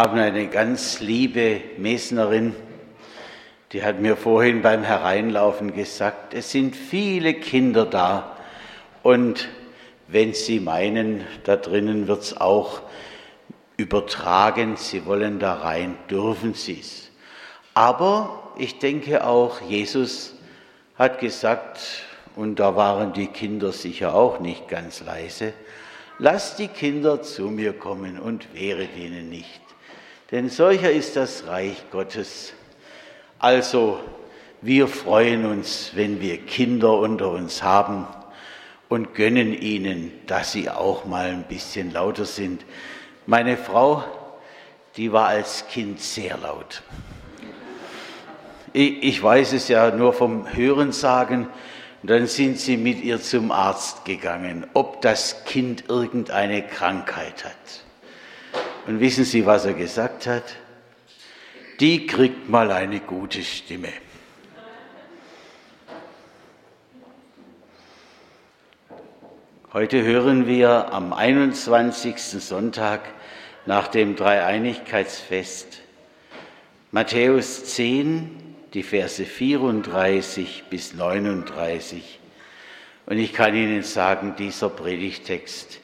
haben eine ganz liebe Mesnerin, die hat mir vorhin beim Hereinlaufen gesagt, es sind viele Kinder da und wenn Sie meinen, da drinnen wird es auch übertragen, Sie wollen da rein, dürfen Sie es. Aber ich denke auch, Jesus hat gesagt, und da waren die Kinder sicher auch nicht ganz leise, lasst die Kinder zu mir kommen und wehret ihnen nicht. Denn solcher ist das Reich Gottes. Also, wir freuen uns, wenn wir Kinder unter uns haben und gönnen ihnen, dass sie auch mal ein bisschen lauter sind. Meine Frau, die war als Kind sehr laut. Ich weiß es ja nur vom Hörensagen. Dann sind sie mit ihr zum Arzt gegangen, ob das Kind irgendeine Krankheit hat. Und wissen Sie, was er gesagt hat? Die kriegt mal eine gute Stimme. Heute hören wir am 21. Sonntag nach dem Dreieinigkeitsfest Matthäus 10, die Verse 34 bis 39. Und ich kann Ihnen sagen, dieser Predigtext,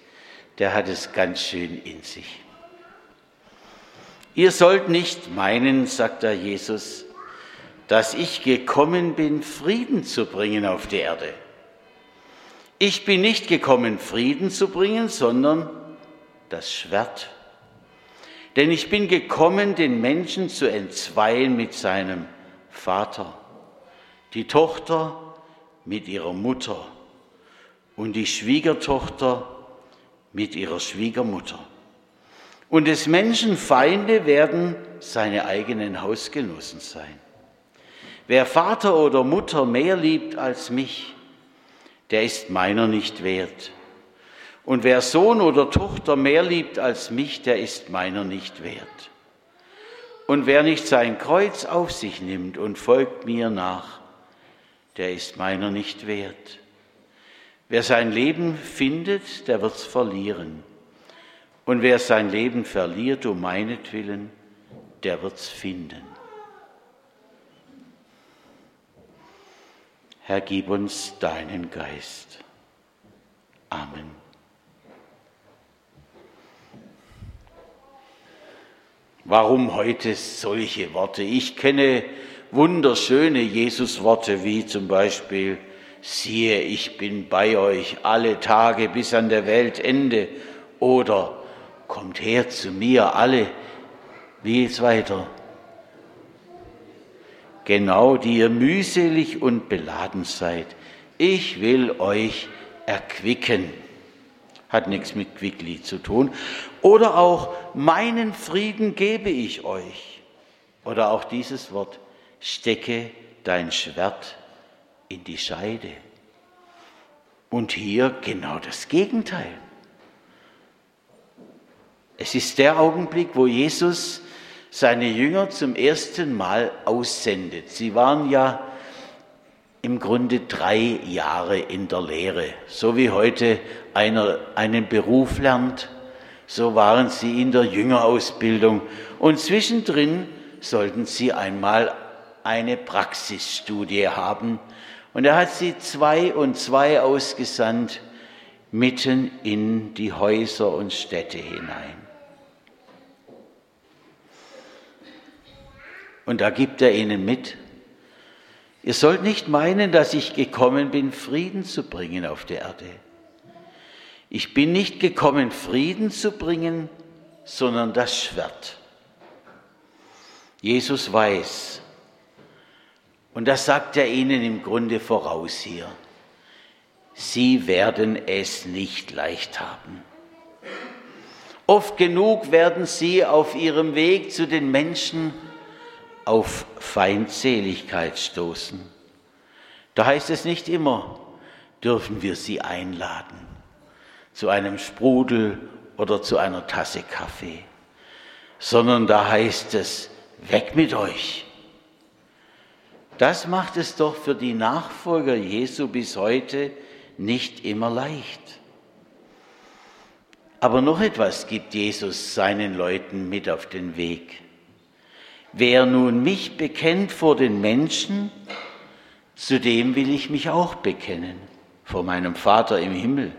der hat es ganz schön in sich. Ihr sollt nicht meinen, sagt da Jesus, dass ich gekommen bin, Frieden zu bringen auf die Erde. Ich bin nicht gekommen, Frieden zu bringen, sondern das Schwert. Denn ich bin gekommen, den Menschen zu entzweien mit seinem Vater, die Tochter mit ihrer Mutter und die Schwiegertochter mit ihrer Schwiegermutter. Und des Menschen Feinde werden seine eigenen Hausgenossen sein. Wer Vater oder Mutter mehr liebt als mich, der ist meiner nicht wert. Und wer Sohn oder Tochter mehr liebt als mich, der ist meiner nicht wert. Und wer nicht sein Kreuz auf sich nimmt und folgt mir nach, der ist meiner nicht wert. Wer sein Leben findet, der wird's verlieren. Und wer sein Leben verliert um meinetwillen, der wird's finden. Herr, gib uns deinen Geist. Amen. Warum heute solche Worte? Ich kenne wunderschöne Jesus-Worte wie zum Beispiel, siehe, ich bin bei euch alle Tage bis an der Weltende oder kommt her zu mir alle. Wie geht's weiter? genau die ihr mühselig und beladen seid. Ich will euch erquicken. Hat nichts mit Quickly zu tun. Oder auch, meinen Frieden gebe ich euch. Oder auch dieses Wort, stecke dein Schwert in die Scheide. Und hier genau das Gegenteil. Es ist der Augenblick, wo Jesus seine Jünger zum ersten Mal aussendet. Sie waren ja im Grunde drei Jahre in der Lehre. So wie heute einer einen Beruf lernt, so waren sie in der Jüngerausbildung. Und zwischendrin sollten sie einmal eine Praxisstudie haben. Und er hat sie zwei und zwei ausgesandt, mitten in die Häuser und Städte hinein. Und da gibt er ihnen mit, ihr sollt nicht meinen, dass ich gekommen bin, Frieden zu bringen auf der Erde. Ich bin nicht gekommen, Frieden zu bringen, sondern das Schwert. Jesus weiß, und das sagt er ihnen im Grunde voraus hier, sie werden es nicht leicht haben. Oft genug werden sie auf ihrem Weg zu den Menschen auf Feindseligkeit stoßen. Da heißt es nicht immer, dürfen wir sie einladen zu einem Sprudel oder zu einer Tasse Kaffee, sondern da heißt es, weg mit euch. Das macht es doch für die Nachfolger Jesu bis heute nicht immer leicht. Aber noch etwas gibt Jesus seinen Leuten mit auf den Weg. Wer nun mich bekennt vor den Menschen, zu dem will ich mich auch bekennen, vor meinem Vater im Himmel.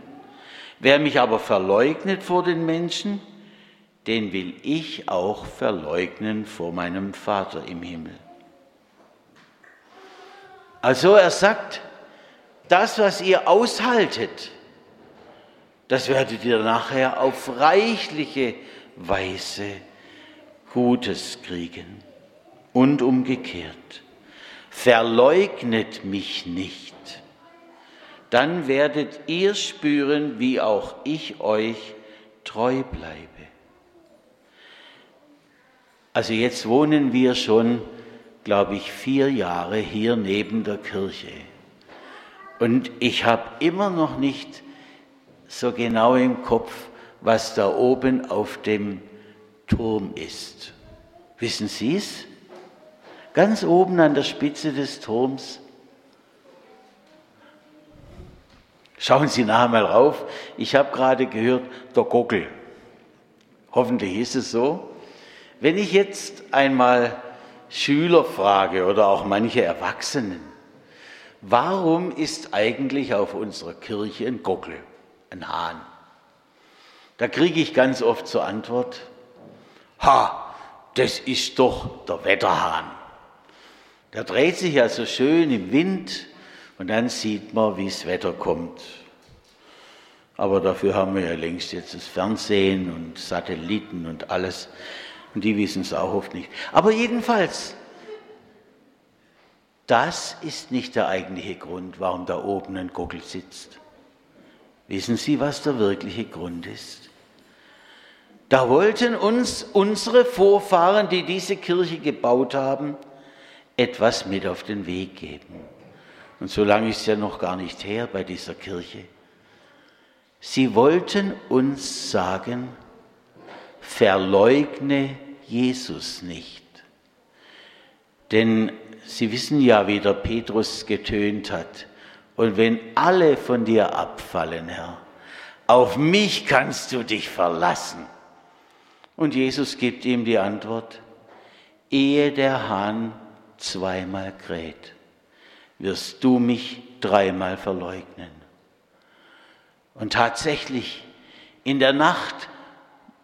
Wer mich aber verleugnet vor den Menschen, den will ich auch verleugnen vor meinem Vater im Himmel. Also er sagt, das, was ihr aushaltet, das werdet ihr nachher auf reichliche Weise Gutes kriegen und umgekehrt. Verleugnet mich nicht, dann werdet ihr spüren, wie auch ich euch treu bleibe. Also jetzt wohnen wir schon, glaube ich, vier Jahre hier neben der Kirche. Und ich habe immer noch nicht so genau im Kopf, was da oben auf dem Turm ist. Wissen Sie es? Ganz oben an der Spitze des Turms. Schauen Sie nachher mal rauf. Ich habe gerade gehört, der Gockel. Hoffentlich ist es so. Wenn ich jetzt einmal Schüler frage oder auch manche Erwachsenen, warum ist eigentlich auf unserer Kirche ein Gockel? ein Hahn. Da kriege ich ganz oft zur Antwort, ha, das ist doch der Wetterhahn. Der dreht sich ja so schön im Wind und dann sieht man, wie das Wetter kommt. Aber dafür haben wir ja längst jetzt das Fernsehen und Satelliten und alles. Und die wissen es auch oft nicht. Aber jedenfalls, das ist nicht der eigentliche Grund, warum da oben ein Gockel sitzt. Wissen Sie, was der wirkliche Grund ist? Da wollten uns unsere Vorfahren, die diese Kirche gebaut haben, etwas mit auf den Weg geben. Und so lange ist ja noch gar nicht her bei dieser Kirche. Sie wollten uns sagen, verleugne Jesus nicht. Denn Sie wissen ja, wie der Petrus getönt hat. Und wenn alle von dir abfallen, Herr, auf mich kannst du dich verlassen. Und Jesus gibt ihm die Antwort, ehe der Hahn zweimal kräht, wirst du mich dreimal verleugnen. Und tatsächlich, in der Nacht,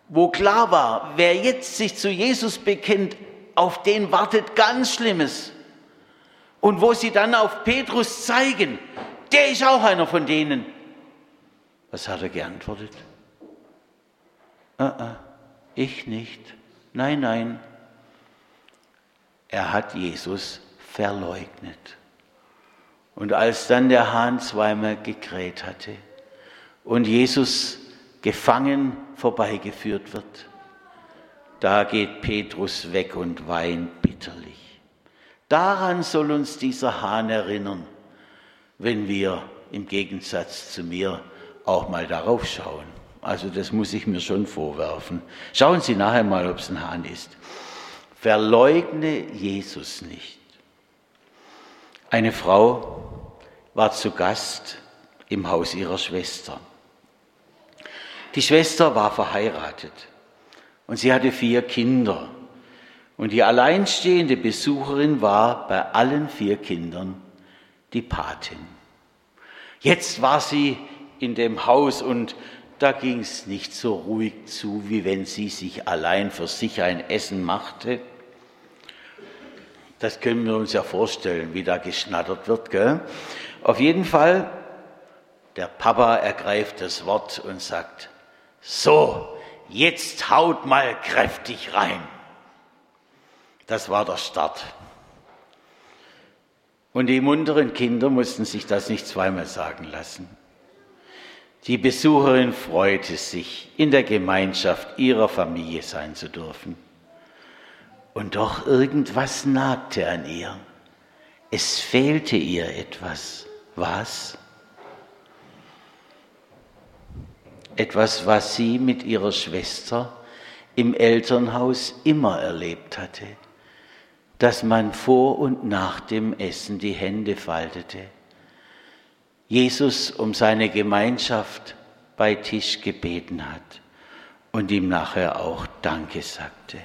wo klar war, wer jetzt sich zu Jesus bekennt, auf den wartet ganz Schlimmes. Und wo sie dann auf Petrus zeigen, der ist auch einer von denen. Was hat er geantwortet? Uh -uh, ich nicht. Nein, nein. Er hat Jesus verleugnet. Und als dann der Hahn zweimal gekräht hatte und Jesus gefangen vorbeigeführt wird, da geht Petrus weg und weint bitterlich. Daran soll uns dieser Hahn erinnern, wenn wir im Gegensatz zu mir auch mal darauf schauen. Also das muss ich mir schon vorwerfen. Schauen Sie nachher mal, ob es ein Hahn ist. Verleugne Jesus nicht. Eine Frau war zu Gast im Haus ihrer Schwester. Die Schwester war verheiratet und sie hatte vier Kinder. Und die alleinstehende Besucherin war bei allen vier Kindern die Patin. Jetzt war sie in dem Haus und da ging es nicht so ruhig zu, wie wenn sie sich allein für sich ein Essen machte. Das können wir uns ja vorstellen, wie da geschnattert wird. Gell? Auf jeden Fall, der Papa ergreift das Wort und sagt, so, jetzt haut mal kräftig rein. Das war der Start. Und die munteren Kinder mussten sich das nicht zweimal sagen lassen. Die Besucherin freute sich, in der Gemeinschaft ihrer Familie sein zu dürfen. Und doch irgendwas nagte an ihr. Es fehlte ihr etwas. Was? Etwas, was sie mit ihrer Schwester im Elternhaus immer erlebt hatte dass man vor und nach dem Essen die Hände faltete. Jesus um seine Gemeinschaft bei Tisch gebeten hat. und ihm nachher auch Danke sagte.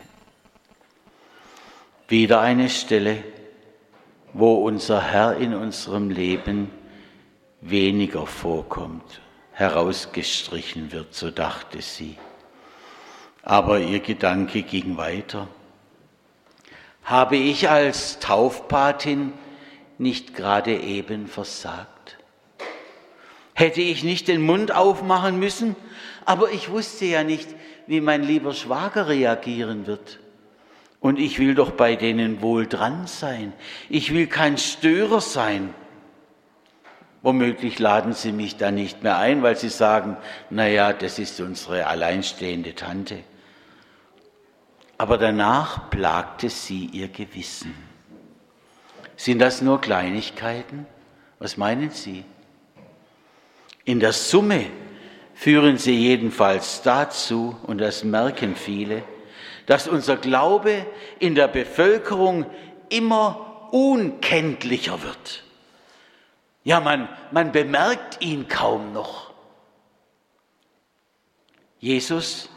Wieder eine Stelle, wo unser Herr in unserem Leben weniger vorkommt, herausgestrichen wird, so dachte sie. Aber ihr Gedanke ging weiter. Habe ich als Taufpatin nicht gerade eben versagt? Hätte ich nicht den Mund aufmachen müssen? Aber ich wusste ja nicht, wie mein lieber Schwager reagieren wird. Und ich will doch bei denen wohl dran sein. Ich will kein Störer sein. Womöglich laden sie mich dann nicht mehr ein, weil sie sagen, na ja, das ist unsere alleinstehende Tante. Aber danach plagte sie ihr Gewissen. Sind das nur Kleinigkeiten? Was meinen Sie? In der Summe führen sie jedenfalls dazu, und das merken viele, dass unser Glaube in der Bevölkerung immer unkenntlicher wird. Ja, man, man bemerkt ihn kaum noch. Jesus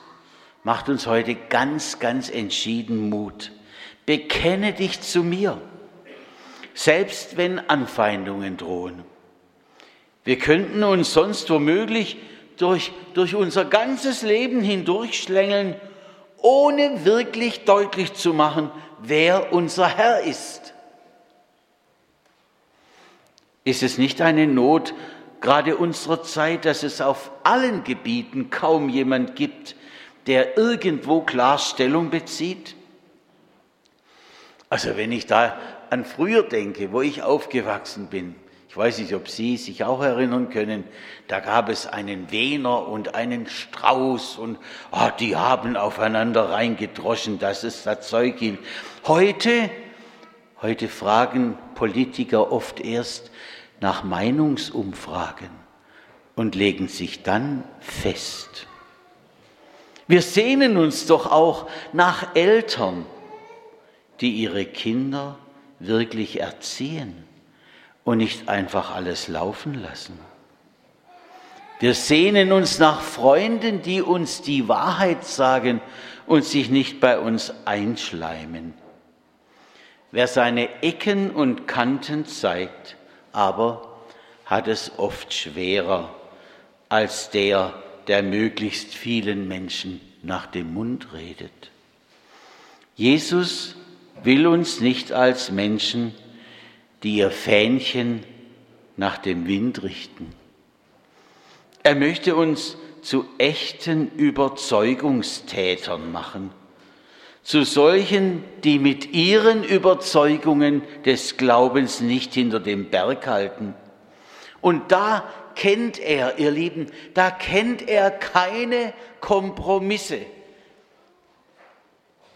macht uns heute ganz, ganz entschieden Mut. Bekenne dich zu mir, selbst wenn Anfeindungen drohen. Wir könnten uns sonst womöglich durch, durch unser ganzes Leben hindurchschlängeln ohne wirklich deutlich zu machen, wer unser Herr ist. Ist es nicht eine Not, gerade unserer Zeit, dass es auf allen Gebieten kaum jemand gibt, der irgendwo Klarstellung bezieht? Also wenn ich da an früher denke, wo ich aufgewachsen bin, ich weiß nicht, ob Sie sich auch erinnern können, da gab es einen Wehner und einen Strauß und oh, die haben aufeinander reingedroschen, dass es das Zeug. Heute, heute fragen Politiker oft erst nach Meinungsumfragen und legen sich dann fest. Wir sehnen uns doch auch nach Eltern, die ihre Kinder wirklich erziehen und nicht einfach alles laufen lassen. Wir sehnen uns nach Freunden, die uns die Wahrheit sagen und sich nicht bei uns einschleimen. Wer seine Ecken und Kanten zeigt, aber hat es oft schwerer als der, der möglichst vielen Menschen nach dem Mund redet. Jesus will uns nicht als Menschen die ihr Fähnchen nach dem Wind richten. Er möchte uns zu echten Überzeugungstätern machen, zu solchen, die mit ihren Überzeugungen des Glaubens nicht hinter dem Berg halten. Und da kennt er, ihr Lieben, da kennt er keine Kompromisse.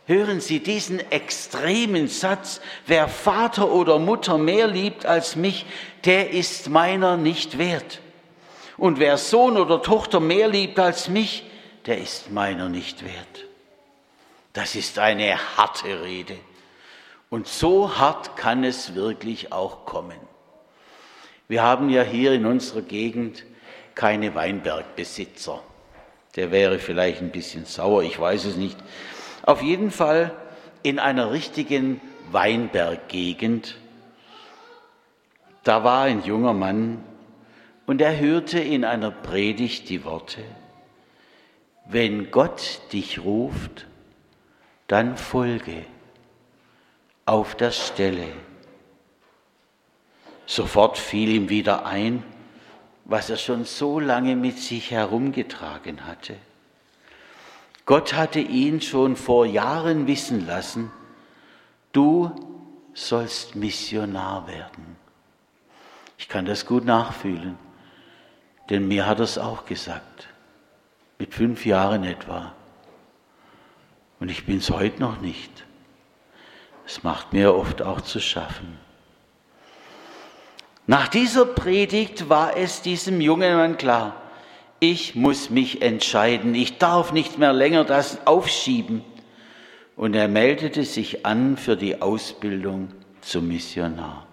Hören Sie diesen extremen Satz, wer Vater oder Mutter mehr liebt als mich, der ist meiner nicht wert. Und wer Sohn oder Tochter mehr liebt als mich, der ist meiner nicht wert. Das ist eine harte Rede. Und so hart kann es wirklich auch kommen. Wir haben ja hier in unserer Gegend keine Weinbergbesitzer. Der wäre vielleicht ein bisschen sauer, ich weiß es nicht. Auf jeden Fall in einer richtigen Weinberggegend. Da war ein junger Mann und er hörte in einer Predigt die Worte, wenn Gott dich ruft, dann folge auf der Stelle. Sofort fiel ihm wieder ein, was er schon so lange mit sich herumgetragen hatte. Gott hatte ihn schon vor Jahren wissen lassen, du sollst Missionar werden. Ich kann das gut nachfühlen, denn mir hat er es auch gesagt, mit fünf Jahren etwa. Und ich bin es heute noch nicht. Es macht mir oft auch zu schaffen. Nach dieser Predigt war es diesem jungen Mann klar, ich muss mich entscheiden, ich darf nicht mehr länger das aufschieben. Und er meldete sich an für die Ausbildung zum Missionar.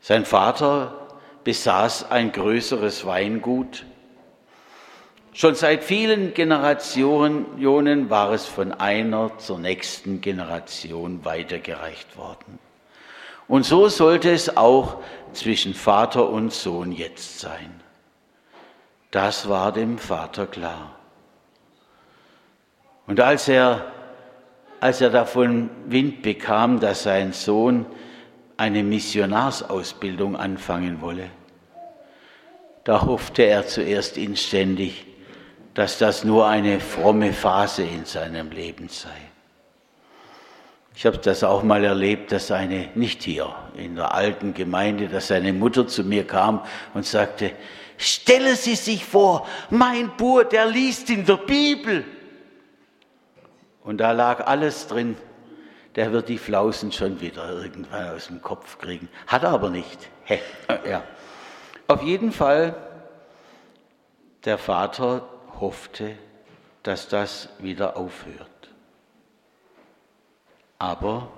Sein Vater besaß ein größeres Weingut, Schon seit vielen Generationen war es von einer zur nächsten Generation weitergereicht worden. Und so sollte es auch zwischen Vater und Sohn jetzt sein. Das war dem Vater klar. Und als er, als er davon Wind bekam, dass sein Sohn eine Missionarsausbildung anfangen wolle, da hoffte er zuerst inständig, dass das nur eine fromme Phase in seinem Leben sei. Ich habe das auch mal erlebt, dass eine, nicht hier in der alten Gemeinde, dass seine Mutter zu mir kam und sagte, stelle Sie sich vor, mein Bub, der liest in der Bibel. Und da lag alles drin. Der wird die Flausen schon wieder irgendwann aus dem Kopf kriegen. Hat er aber nicht. Ja. Auf jeden Fall, der Vater hoffte, dass das wieder aufhört. Aber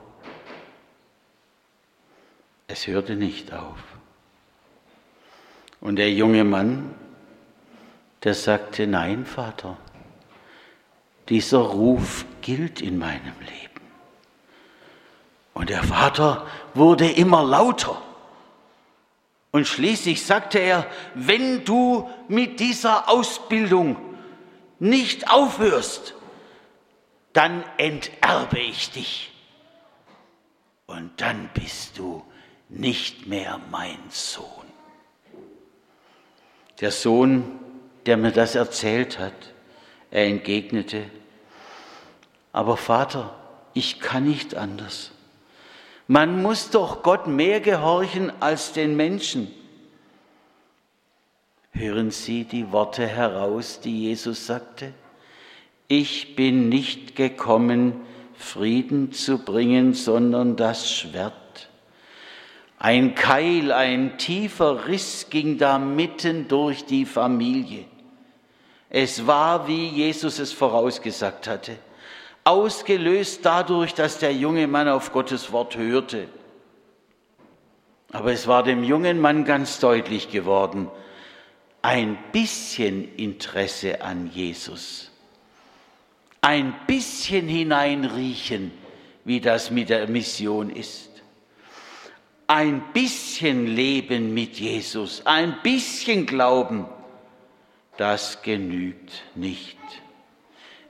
es hörte nicht auf. Und der junge Mann, der sagte, nein, Vater, dieser Ruf gilt in meinem Leben. Und der Vater wurde immer lauter. Und schließlich sagte er, wenn du mit dieser Ausbildung nicht aufhörst, dann enterbe ich dich. Und dann bist du nicht mehr mein Sohn. Der Sohn, der mir das erzählt hat, er entgegnete, aber Vater, ich kann nicht anders. Man muss doch Gott mehr gehorchen als den Menschen. Hören Sie die Worte heraus, die Jesus sagte? Ich bin nicht gekommen, Frieden zu bringen, sondern das Schwert. Ein Keil, ein tiefer Riss ging da mitten durch die Familie. Es war, wie Jesus es vorausgesagt hatte, ausgelöst dadurch, dass der junge Mann auf Gottes Wort hörte. Aber es war dem jungen Mann ganz deutlich geworden, ein bisschen Interesse an Jesus, ein bisschen hineinriechen, wie das mit der Mission ist, ein bisschen Leben mit Jesus, ein bisschen Glauben, das genügt nicht.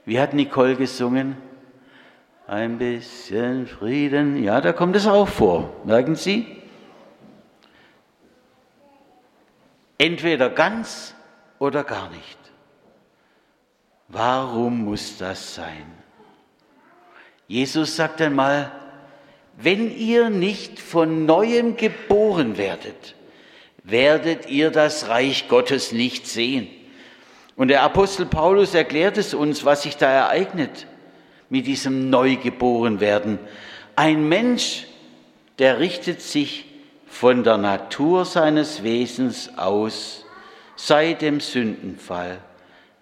Wie hat Nicole gesungen? Ein bisschen Frieden. Ja, da kommt es auch vor. Merken Sie? Entweder ganz oder gar nicht. Warum muss das sein? Jesus sagt einmal, wenn ihr nicht von neuem geboren werdet, werdet ihr das Reich Gottes nicht sehen. Und der Apostel Paulus erklärt es uns, was sich da ereignet mit diesem Neugeborenwerden. Ein Mensch, der richtet sich von der Natur seines Wesens aus seit dem Sündenfall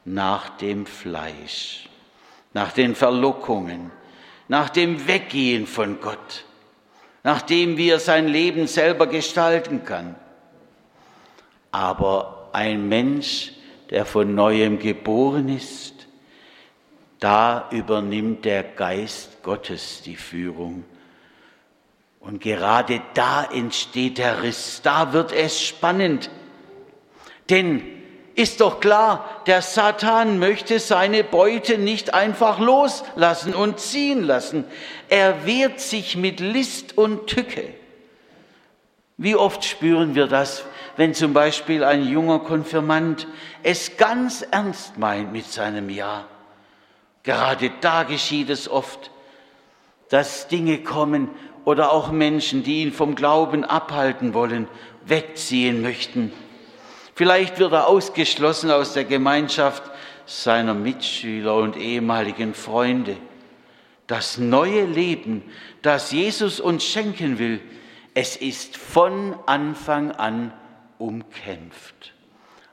nach dem Fleisch, nach den Verlockungen, nach dem Weggehen von Gott, nach dem, wie er sein Leben selber gestalten kann. Aber ein Mensch, der von neuem geboren ist, da übernimmt der Geist Gottes die Führung und gerade da entsteht der Riss, da wird es spannend. Denn ist doch klar, der Satan möchte seine Beute nicht einfach loslassen und ziehen lassen. Er wehrt sich mit List und Tücke. Wie oft spüren wir das, wenn zum Beispiel ein junger Konfirmand es ganz ernst meint mit seinem Ja. Gerade da geschieht es oft, dass Dinge kommen oder auch Menschen, die ihn vom Glauben abhalten wollen, wegziehen möchten. Vielleicht wird er ausgeschlossen aus der Gemeinschaft seiner Mitschüler und ehemaligen Freunde. Das neue Leben, das Jesus uns schenken will, es ist von Anfang an umkämpft.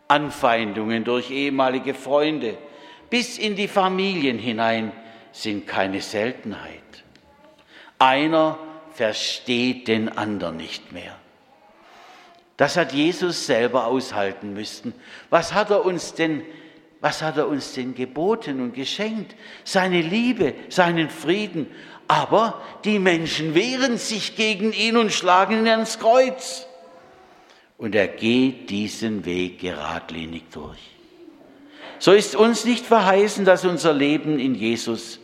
Anfeindungen durch ehemalige Freunde bis in die Familien hinein sind keine Seltenheit. Einer versteht den anderen nicht mehr. Das hat Jesus selber aushalten müssen. Was hat er uns denn Was hat er uns denn geboten und geschenkt? Seine Liebe, seinen Frieden. Aber die Menschen wehren sich gegen ihn und schlagen ihn ans Kreuz. Und er geht diesen Weg geradlinig durch. So ist uns nicht verheißen, dass unser Leben in Jesus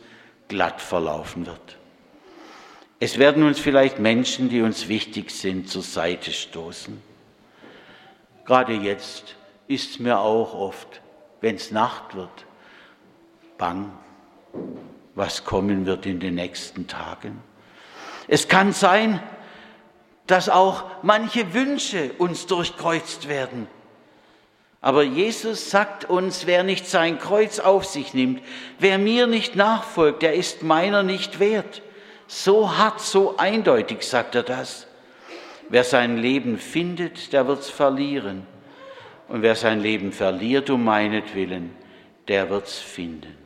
glatt verlaufen wird. Es werden uns vielleicht Menschen, die uns wichtig sind, zur Seite stoßen. Gerade jetzt ist mir auch oft, wenn es Nacht wird, bang, was kommen wird in den nächsten Tagen. Es kann sein, dass auch manche Wünsche uns durchkreuzt werden. Aber Jesus sagt uns, wer nicht sein Kreuz auf sich nimmt, wer mir nicht nachfolgt, der ist meiner nicht wert. So hart, so eindeutig sagt er das. Wer sein Leben findet, der wird's verlieren. Und wer sein Leben verliert um meinetwillen, der wird's finden.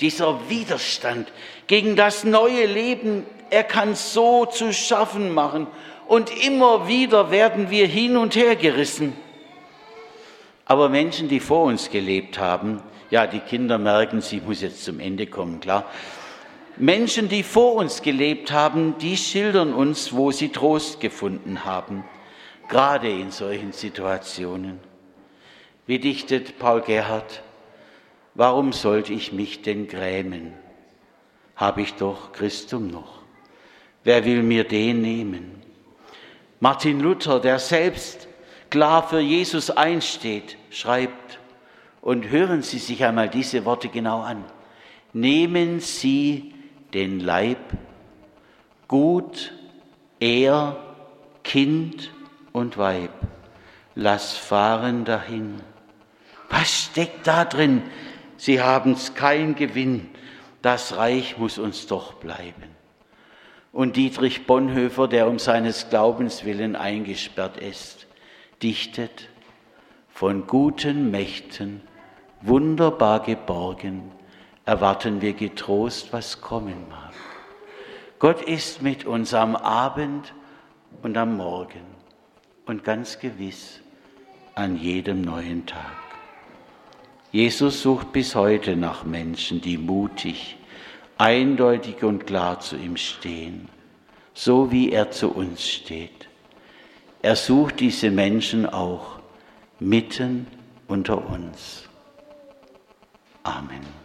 Dieser Widerstand gegen das neue Leben, er kann so zu schaffen machen. Und immer wieder werden wir hin und her gerissen. Aber Menschen, die vor uns gelebt haben, ja, die Kinder merken, sie muss jetzt zum Ende kommen, klar. Menschen, die vor uns gelebt haben, die schildern uns, wo sie Trost gefunden haben, gerade in solchen Situationen. Wie dichtet Paul Gerhard, warum sollte ich mich denn grämen? Habe ich doch Christum noch. Wer will mir den nehmen? Martin Luther, der selbst klar für Jesus einsteht, schreibt, und hören Sie sich einmal diese Worte genau an. Nehmen Sie den Leib, Gut, Er, Kind und Weib, lass fahren dahin. Was steckt da drin? Sie haben's kein Gewinn, das Reich muss uns doch bleiben. Und Dietrich Bonhoeffer, der um seines Glaubens willen eingesperrt ist, dichtet, von guten Mächten, wunderbar geborgen, erwarten wir getrost, was kommen mag. Gott ist mit uns am Abend und am Morgen und ganz gewiss an jedem neuen Tag. Jesus sucht bis heute nach Menschen, die mutig, eindeutig und klar zu ihm stehen, so wie er zu uns steht. Er sucht diese Menschen auch mitten unter uns. Amen.